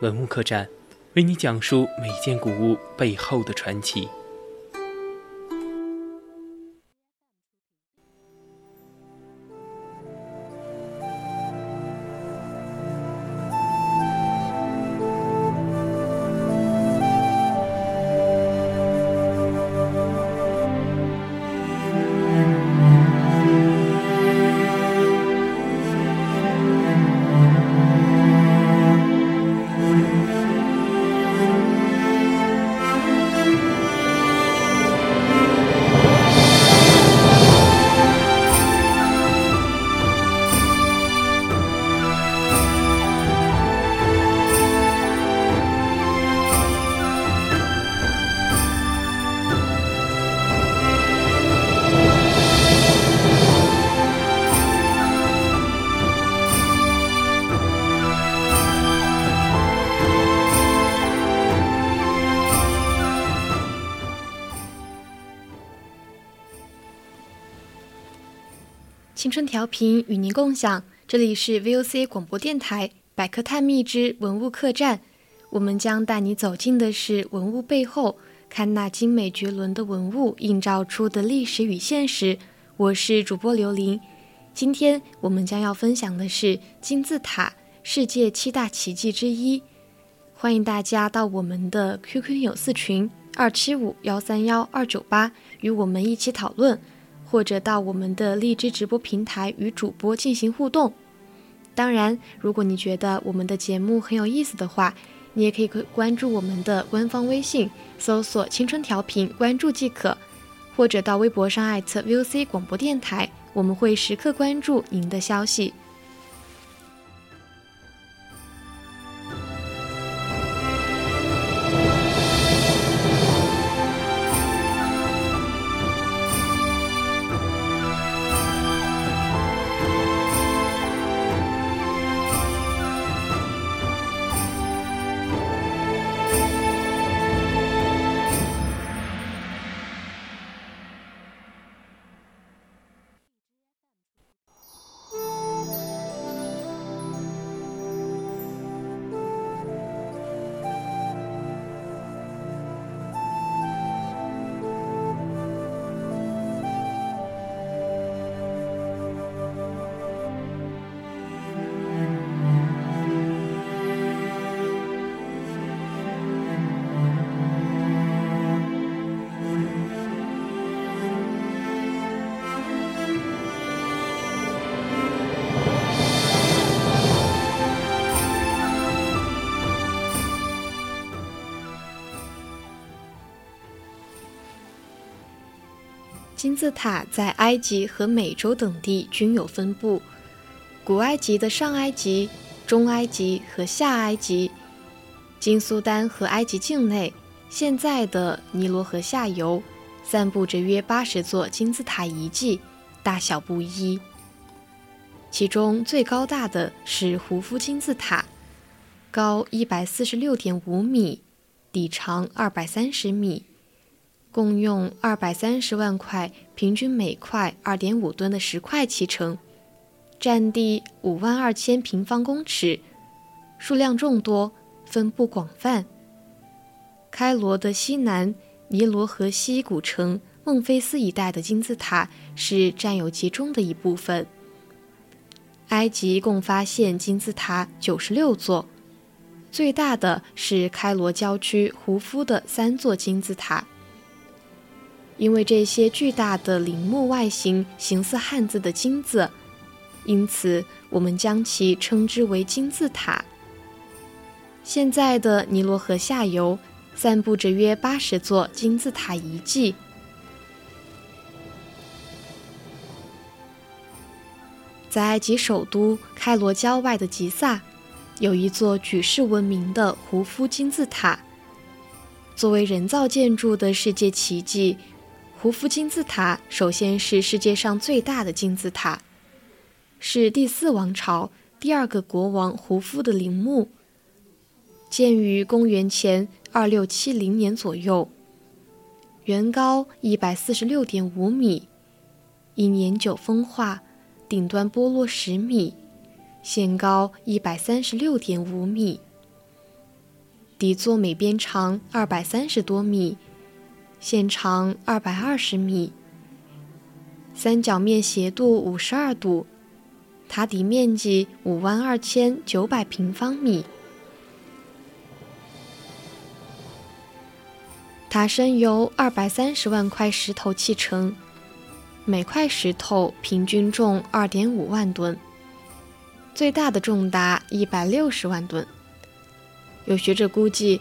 文物客栈，为你讲述每件古物背后的传奇。青春调频与您共享，这里是 VOC 广播电台百科探秘之文物客栈。我们将带你走进的是文物背后，看那精美绝伦的文物映照出的历史与现实。我是主播刘琳，今天我们将要分享的是金字塔，世界七大奇迹之一。欢迎大家到我们的 QQ 有四群二七五幺三幺二九八，与我们一起讨论。或者到我们的荔枝直播平台与主播进行互动。当然，如果你觉得我们的节目很有意思的话，你也可以关注我们的官方微信，搜索“青春调频”，关注即可。或者到微博上艾特 VOC 广播电台，我们会时刻关注您的消息。金字塔在埃及和美洲等地均有分布。古埃及的上埃及、中埃及和下埃及，金苏丹和埃及境内，现在的尼罗河下游，散布着约八十座金字塔遗迹，大小不一。其中最高大的是胡夫金字塔，高一百四十六点五米，底长二百三十米。共用二百三十万块，平均每块二点五吨的石块砌成，占地五万二千平方公尺，数量众多，分布广泛。开罗的西南尼罗河西古城孟菲斯一带的金字塔是占有其中的一部分。埃及共发现金字塔九十六座，最大的是开罗郊区胡夫的三座金字塔。因为这些巨大的陵墓外形形似汉字的“金”字，因此我们将其称之为金字塔。现在的尼罗河下游散布着约八十座金字塔遗迹。在埃及首都开罗郊外的吉萨，有一座举世闻名的胡夫金字塔。作为人造建筑的世界奇迹，胡夫金字塔首先是世界上最大的金字塔，是第四王朝第二个国王胡夫的陵墓，建于公元前二六七零年左右，原高一百四十六点五米，因年久风化，顶端剥落十米。现高一百三十六点五米，底座每边长二百三十多米，线长二百二十米，三角面斜度五十二度，塔底面积五万二千九百平方米。塔身由二百三十万块石头砌成，每块石头平均重二点五万吨。最大的重达一百六十万吨。有学者估计，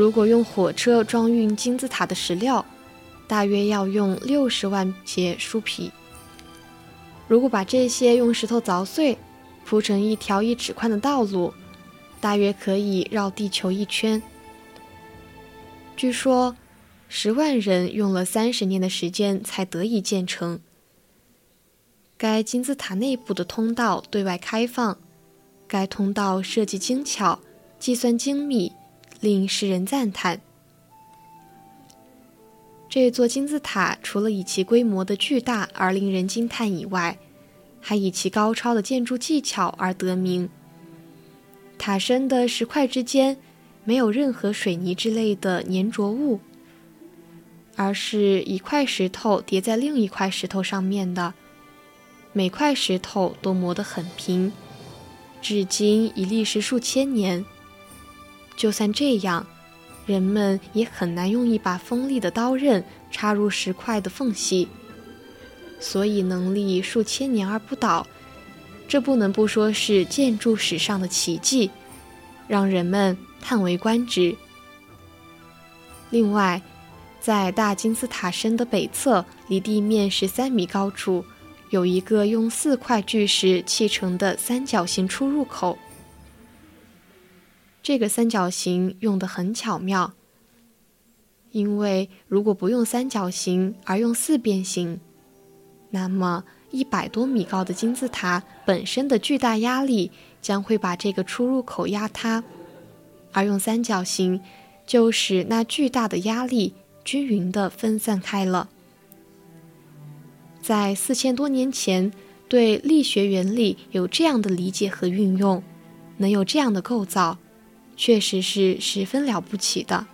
如果用火车装运金字塔的石料，大约要用六十万节树皮。如果把这些用石头凿碎，铺成一条一尺宽的道路，大约可以绕地球一圈。据说，十万人用了三十年的时间才得以建成。该金字塔内部的通道对外开放，该通道设计精巧，计算精密，令世人赞叹。这座金字塔除了以其规模的巨大而令人惊叹以外，还以其高超的建筑技巧而得名。塔身的石块之间没有任何水泥之类的粘着物，而是一块石头叠在另一块石头上面的。每块石头都磨得很平，至今已历时数千年。就算这样，人们也很难用一把锋利的刀刃插入石块的缝隙。所以能立数千年而不倒，这不能不说是建筑史上的奇迹，让人们叹为观止。另外，在大金字塔身的北侧，离地面十三米高处。有一个用四块巨石砌成的三角形出入口。这个三角形用得很巧妙，因为如果不用三角形而用四边形，那么一百多米高的金字塔本身的巨大压力将会把这个出入口压塌，而用三角形就使那巨大的压力均匀地分散开了。在四千多年前，对力学原理有这样的理解和运用，能有这样的构造，确实是十分了不起的。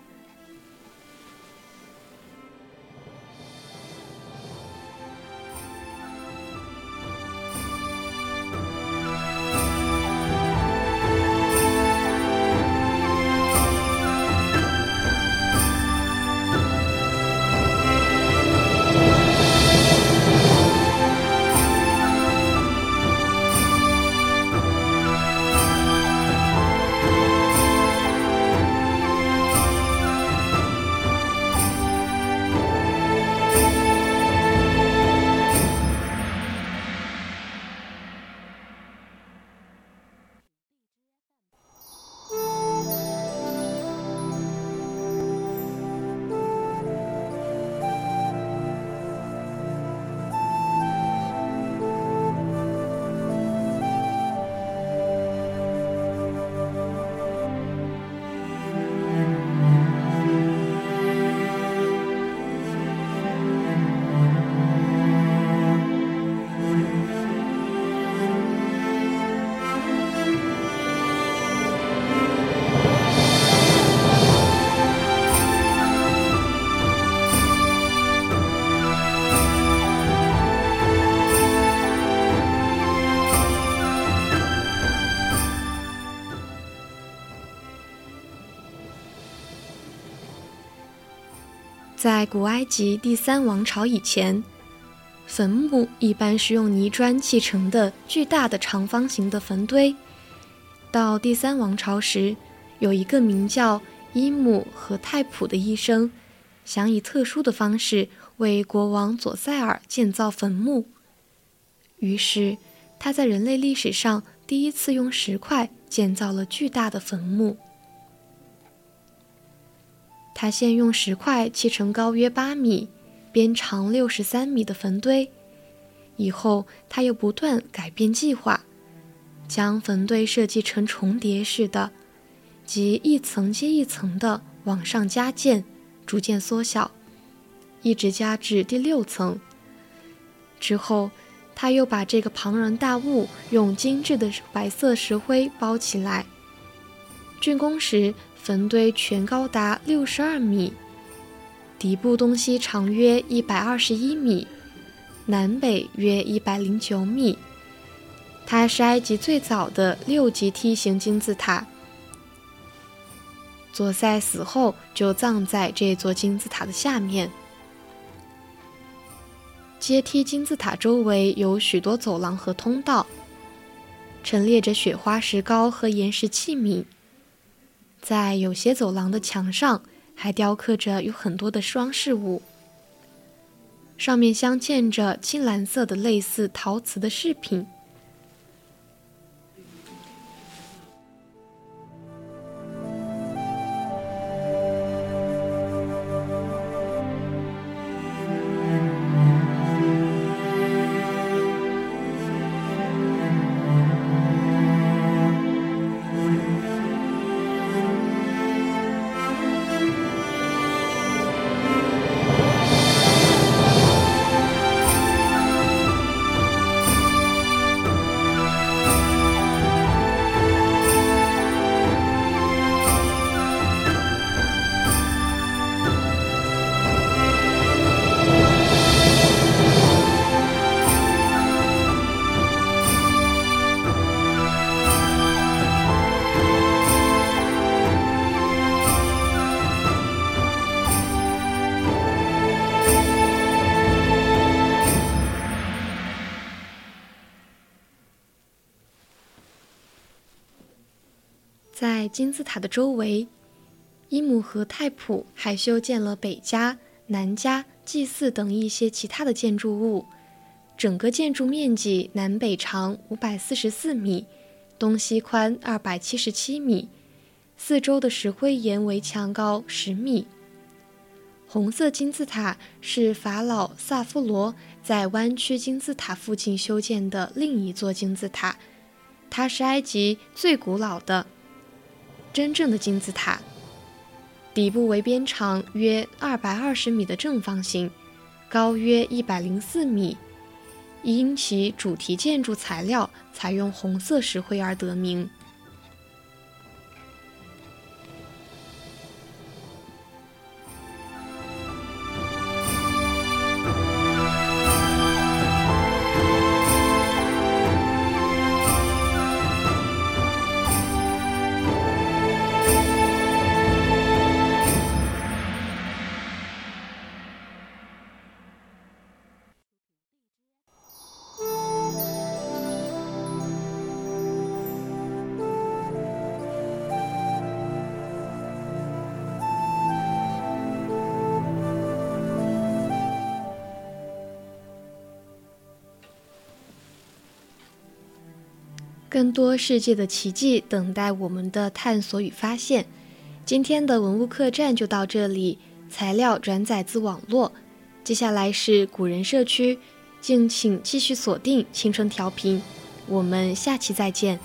在古埃及第三王朝以前，坟墓一般是用泥砖砌成的巨大的长方形的坟堆。到第三王朝时，有一个名叫伊姆和泰普的医生，想以特殊的方式为国王佐塞尔建造坟墓。于是，他在人类历史上第一次用石块建造了巨大的坟墓。他先用石块砌成高约八米、边长六十三米的坟堆，以后他又不断改变计划，将坟堆设计成重叠式的，即一层接一层的往上加建，逐渐缩小，一直加至第六层。之后，他又把这个庞然大物用精致的白色石灰包起来。竣工时。坟堆全高达六十二米，底部东西长约一百二十一米，南北约一百零九米。它是埃及最早的六级梯形金字塔。左塞死后就葬在这座金字塔的下面。阶梯金字塔周围有许多走廊和通道，陈列着雪花石膏和岩石器皿。在有些走廊的墙上，还雕刻着有很多的装饰物，上面镶嵌着青蓝色的类似陶瓷的饰品。在金字塔的周围，伊姆和泰普还修建了北家、南家、祭祀等一些其他的建筑物。整个建筑面积南北长五百四十四米，东西宽二百七十七米，四周的石灰岩围墙高十米。红色金字塔是法老萨夫罗在弯曲金字塔附近修建的另一座金字塔，它是埃及最古老的。真正的金字塔，底部为边长约二百二十米的正方形，高约一百零四米，因其主题建筑材料采用红色石灰而得名。更多世界的奇迹等待我们的探索与发现。今天的文物客栈就到这里，材料转载自网络。接下来是古人社区，敬请继续锁定青春调频，我们下期再见。